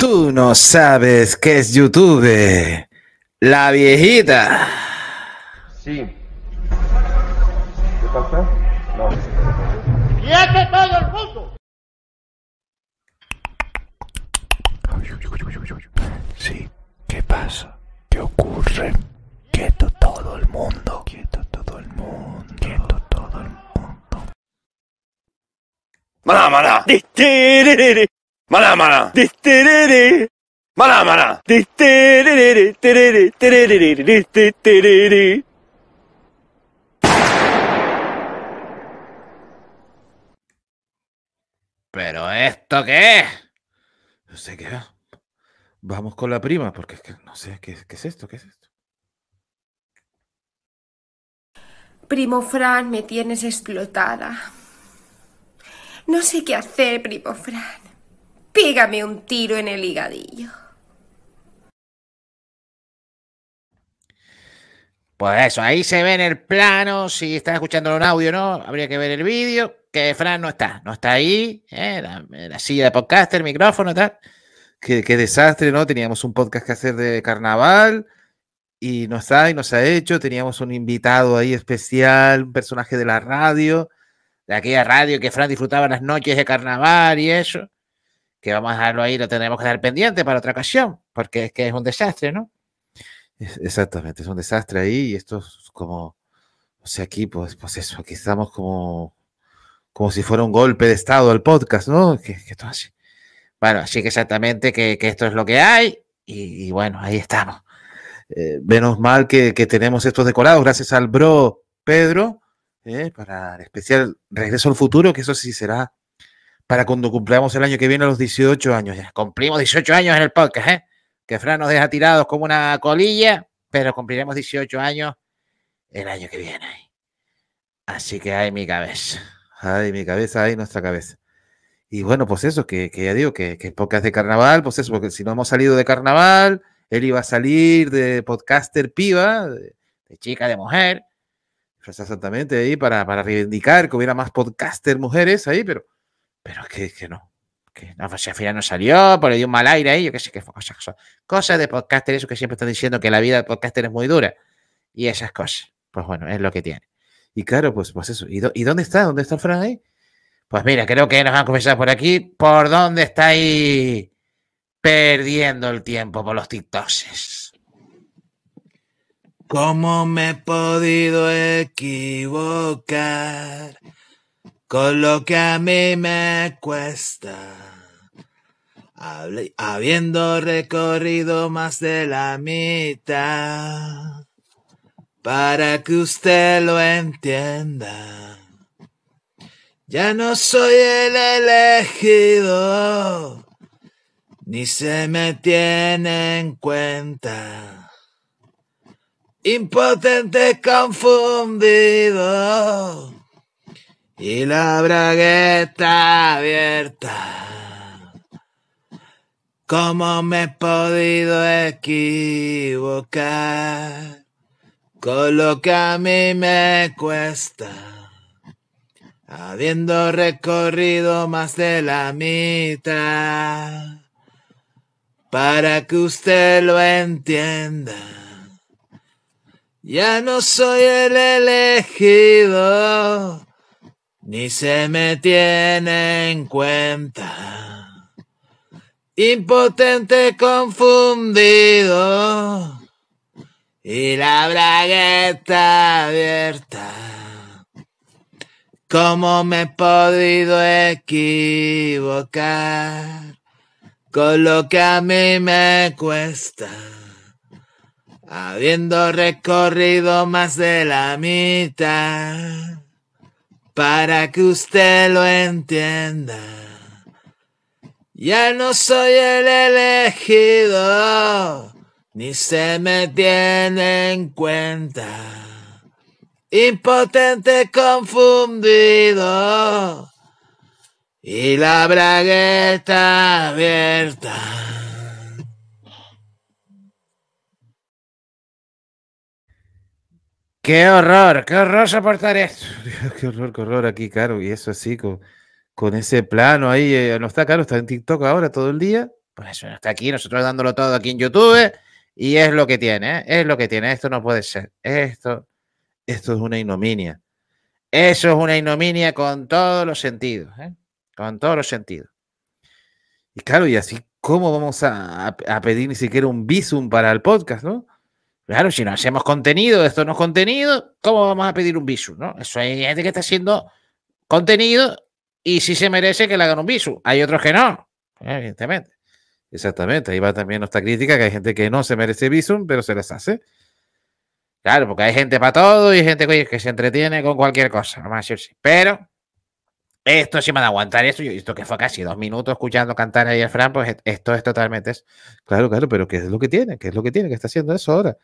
Tú no sabes qué es YouTube. La viejita. Sí. ¿Qué pasa? No. ¡Quiete todo el mundo! Sí, ¿qué pasa? ¿Qué ocurre? Quieto todo el mundo. Quieto todo el mundo. Quieto todo el mundo. Maná, maná. Maná, maná. Distiriri. Maná, maná. Distiriri, tiriri, tiriri, distiriri. ¿Pero esto qué es? No sé qué es. Vamos con la prima, porque es que no sé qué, qué es esto, qué es esto. Primo Fran, me tienes explotada. No sé qué hacer, primo Fran. Pégame un tiro en el higadillo. Pues eso, ahí se ve en el plano, si estás escuchando en audio no, habría que ver el vídeo, que Fran no está, no está ahí, ¿eh? la, la silla de podcaster, micrófono, tal. Qué, qué desastre, ¿no? Teníamos un podcast que hacer de carnaval y no está y no se ha hecho. Teníamos un invitado ahí especial, un personaje de la radio, de aquella radio que Fran disfrutaba las noches de carnaval y eso, que vamos a dejarlo ahí, lo tendremos que dar pendiente para otra ocasión, porque es que es un desastre, ¿no? Exactamente, es un desastre ahí y esto es como, o sea, aquí pues, pues eso, aquí estamos como, como si fuera un golpe de estado al podcast, ¿no? Que, que todo así. Bueno, así que exactamente que, que esto es lo que hay y, y bueno, ahí estamos. Eh, menos mal que, que tenemos estos decorados, gracias al bro Pedro, eh, para el especial Regreso al Futuro, que eso sí será para cuando cumplamos el año que viene los 18 años ya. Cumplimos 18 años en el podcast, ¿eh? Que Fran nos deja tirados como una colilla, pero cumpliremos 18 años el año que viene. Así que hay mi cabeza. Ay, mi cabeza, ay, nuestra cabeza. Y bueno, pues eso, que, que ya digo, que, que el podcast de carnaval, pues eso, porque si no hemos salido de carnaval, él iba a salir de podcaster piba, de, De chica, de mujer. pues exactamente ahí, para, para reivindicar que hubiera más podcaster mujeres ahí, pero, pero que, que no. Que no, pues al final no salió, por le dio un mal aire ahí, yo qué sé qué cosas, de podcaster, eso que siempre están diciendo que la vida de podcaster es muy dura. Y esas cosas. Pues bueno, es lo que tiene. Y claro, pues, pues eso. ¿Y, dó- ¿y dónde está? ¿Dónde está el Fran ahí? Pues mira, creo que nos van a comenzar por aquí. ¿Por dónde estáis perdiendo el tiempo por los TikToks? ¿Cómo me he podido equivocar con lo que a mí me cuesta? Habiendo recorrido más de la mitad, para que usted lo entienda. Ya no soy el elegido, ni se me tiene en cuenta. Impotente confundido y la bragueta abierta. ¿Cómo me he podido equivocar con lo que a mí me cuesta? Habiendo recorrido más de la mitad, para que usted lo entienda. Ya no soy el elegido, ni se me tiene en cuenta. Impotente confundido y la bragueta abierta. ¿Cómo me he podido equivocar con lo que a mí me cuesta? Habiendo recorrido más de la mitad, para que usted lo entienda. Ya no soy el elegido, ni se me tiene en cuenta. Impotente confundido y la bragueta abierta. ¡Qué horror! ¡Qué horror soportar esto! qué horror, qué horror aquí, claro. Y eso así, con, con ese plano ahí. eh, no está caro, está en TikTok ahora todo el día. Pues eso no está aquí, nosotros dándolo todo aquí en YouTube y es lo que tiene, ¿eh? es lo que tiene. Esto no puede ser. Esto, esto es una ignominia. Eso es una ignominia con todos los sentidos, ¿eh? con todos los sentidos. Y claro, y así, ¿cómo vamos a, a pedir ni siquiera un visum para el podcast, no? Claro, si no hacemos contenido, esto no es contenido, ¿cómo vamos a pedir un visum, no? Eso hay gente que está haciendo contenido y si se merece que le hagan un visum. Hay otros que no, evidentemente. Exactamente, ahí va también nuestra crítica, que hay gente que no se merece visum, pero se les hace. Claro, porque hay gente para todo y hay gente que, que se entretiene con cualquier cosa, vamos a decir sí. Pero esto sí me da aguantar eso. Yo esto que fue casi dos minutos escuchando cantar ahí a Fran, pues esto es totalmente eso. Claro, claro, pero ¿qué es lo que tiene? ¿Qué es lo que tiene? que está haciendo eso ahora?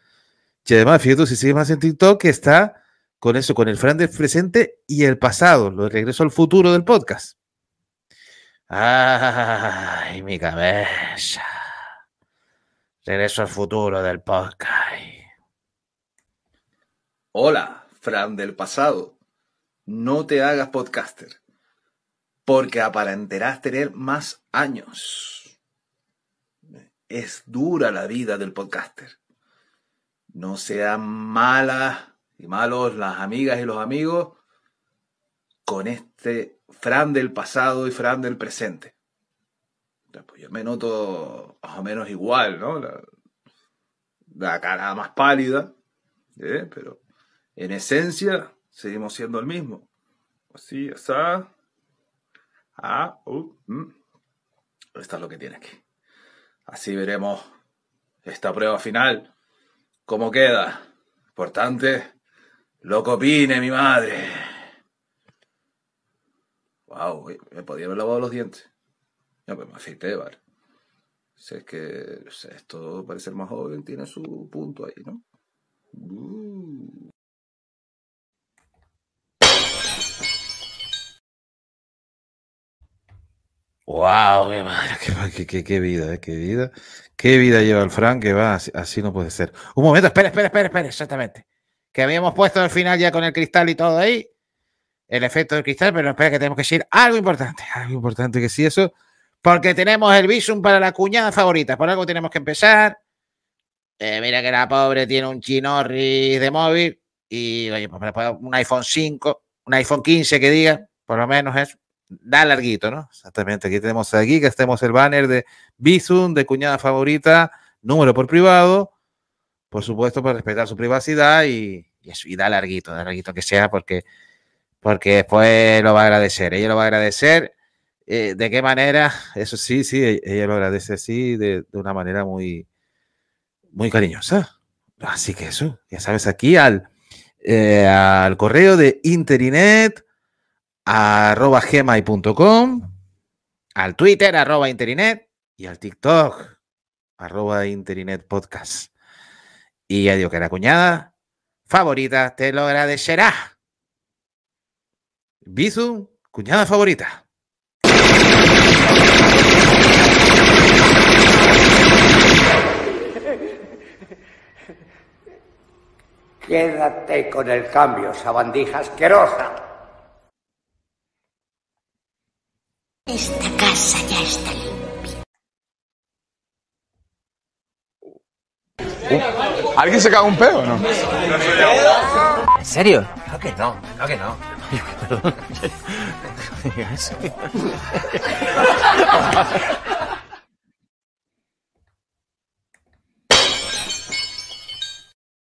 Y además, fíjate, si sigue más en TikTok, que está con eso, con el Fran del presente y el pasado, lo de regreso al futuro del podcast. Ay, mi cabeza. Regreso al futuro del podcast. Hola, Fran del pasado. No te hagas podcaster, porque aparentarás tener más años. Es dura la vida del podcaster. No sean malas y malos las amigas y los amigos con este Fran del pasado y Fran del presente. Pues yo me noto más o menos igual, ¿no? La, cara más pálida, ¿eh? pero en esencia seguimos siendo el mismo. Así, está. Ah, uh. Esto es lo que tiene aquí. Así veremos esta prueba final. ¿Cómo queda? Importante, lo que opine mi madre. Wow, me podía haber lavado los dientes. Ya, pues me afeité, vale. Si es que esto parece ser más joven, tiene su punto ahí, ¿no? Uh. Wow, mi madre, qué, qué, qué, vida, eh, qué vida. Qué vida lleva el Frank, que va, así, así, no puede ser. Un momento, espera, espera, espera, espera, exactamente. Que habíamos puesto al final ya con el cristal y todo ahí, el efecto del cristal, pero espera que tenemos que decir algo importante, algo importante que sí, eso, porque tenemos el visum para la cuñada favorita, por algo tenemos que empezar. Eh, mira que la pobre tiene un chinorri de móvil y, oye, pues un iPhone 5, un iPhone 15 que diga, por lo menos eso da larguito, ¿no? Exactamente, aquí tenemos aquí que estemos el banner de Bizum, de cuñada favorita, número por privado, por supuesto, para respetar su privacidad y, y da larguito, da larguito que sea, porque, porque después lo va a agradecer, ella lo va a agradecer. Eh, ¿De qué manera? Eso sí, sí, e, ella lo agradece así, de, de una manera muy, muy cariñosa. Así que eso, ya sabes, aquí al, eh, al correo de Interinet arroba al Twitter, arroba Interinet, y al TikTok, arroba Interinet Podcast. Y ya digo que la cuñada favorita te lo agradecerá. Bisu, cuñada favorita. Quédate con el cambio, sabandija asquerosa. Esta casa ya está limpia. Uh, ¿Alguien se caga un pedo o no? ¿En serio? Claro que no, claro que no. Perdón.